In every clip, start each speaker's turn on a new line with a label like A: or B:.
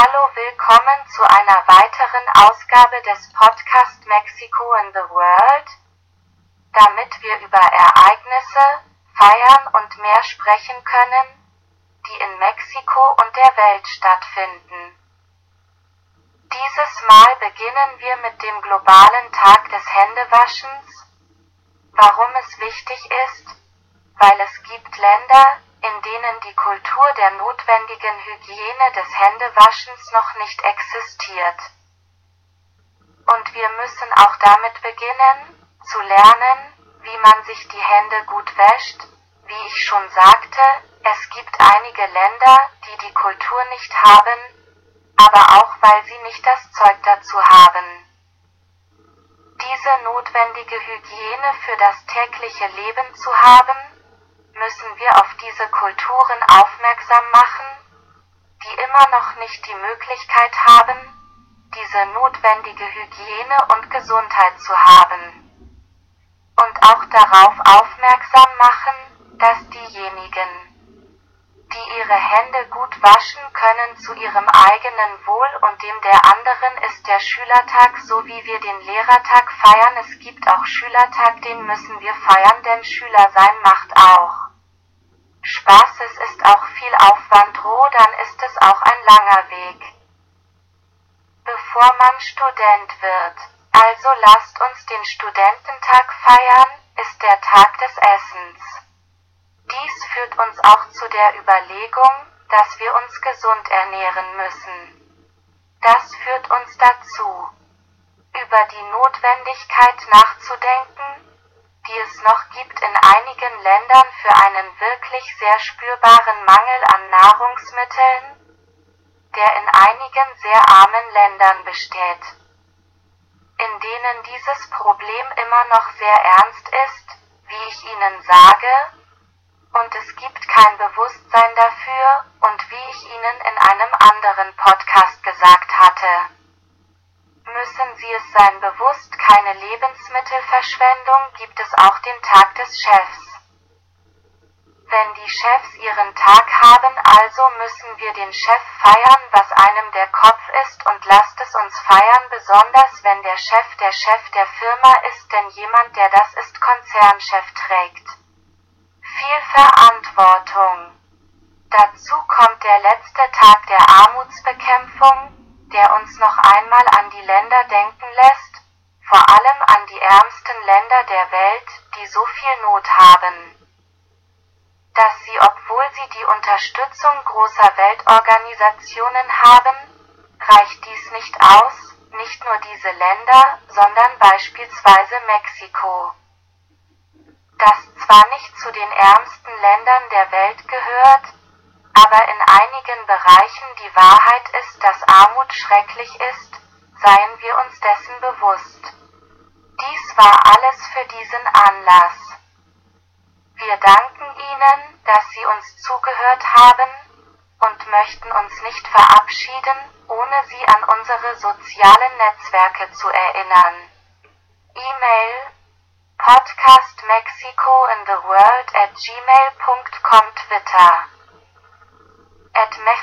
A: Hallo, willkommen zu einer weiteren Ausgabe des Podcast Mexico in the World, damit wir über Ereignisse, Feiern und mehr sprechen können, die in Mexiko und der Welt stattfinden. Dieses Mal beginnen wir mit dem globalen Tag des Händewaschens. Warum es wichtig ist? Weil es gibt Länder, in denen die Kultur der notwendigen Hygiene des Händewaschens noch nicht existiert. Und wir müssen auch damit beginnen, zu lernen, wie man sich die Hände gut wäscht. Wie ich schon sagte, es gibt einige Länder, die die Kultur nicht haben, aber auch weil sie nicht das Zeug dazu haben. Diese notwendige Hygiene für das tägliche Leben zu haben, müssen wir auf diese Kulturen aufmerksam machen, die immer noch nicht die Möglichkeit haben, diese notwendige Hygiene und Gesundheit zu haben. Und auch darauf aufmerksam machen, dass diejenigen, die ihre Hände gut waschen können zu ihrem eigenen Wohl und dem der anderen ist der Schülertag so wie wir den Lehrertag feiern. Es gibt auch Schülertag, den müssen wir feiern, denn Schüler sein macht auch Spaß. Es ist auch viel Aufwand dann ist es auch ein langer Weg. Bevor man Student wird. Also lasst uns den Studententag feiern, ist der Tag des Essens. Dies führt uns auch zu der Überlegung, dass wir uns gesund ernähren müssen. Das führt uns dazu, über die Notwendigkeit nachzudenken, die es noch gibt in einigen Ländern für einen wirklich sehr spürbaren Mangel an Nahrungsmitteln, der in einigen sehr armen Ländern besteht, in denen dieses Problem immer noch sehr ernst ist, wie ich Ihnen sage, und es gibt kein Bewusstsein dafür, und wie ich Ihnen in einem anderen Podcast gesagt hatte, müssen Sie es sein bewusst, keine Lebensmittelverschwendung, gibt es auch den Tag des Chefs. Wenn die Chefs ihren Tag haben, also müssen wir den Chef feiern, was einem der Kopf ist, und lasst es uns feiern, besonders wenn der Chef der Chef der Firma ist, denn jemand, der das ist, Konzernchef trägt viel Verantwortung. Dazu kommt der letzte Tag der Armutsbekämpfung, der uns noch einmal an die Länder denken lässt, vor allem an die ärmsten Länder der Welt, die so viel Not haben, dass sie, obwohl sie die Unterstützung großer Weltorganisationen haben, reicht dies nicht aus, nicht nur diese Länder, sondern beispielsweise Mexiko. Das zwar nicht zu den ärmsten Ländern der Welt gehört, aber in einigen Bereichen die Wahrheit ist, dass Armut schrecklich ist, seien wir uns dessen bewusst. Dies war alles für diesen Anlass. Wir danken Ihnen, dass Sie uns zugehört haben, und möchten uns nicht verabschieden, ohne Sie an unsere sozialen Netzwerke zu erinnern. E-Mail Podcast Mexico in the World at gmail.com Twitter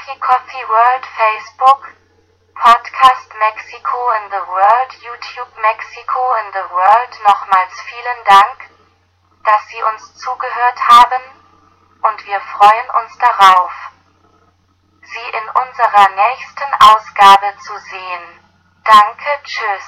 A: at Mexicofi World Facebook Podcast Mexico in the World YouTube Mexico in the World Nochmals vielen Dank, dass Sie uns zugehört haben, und wir freuen uns darauf, Sie in unserer nächsten Ausgabe zu sehen. Danke, tschüss.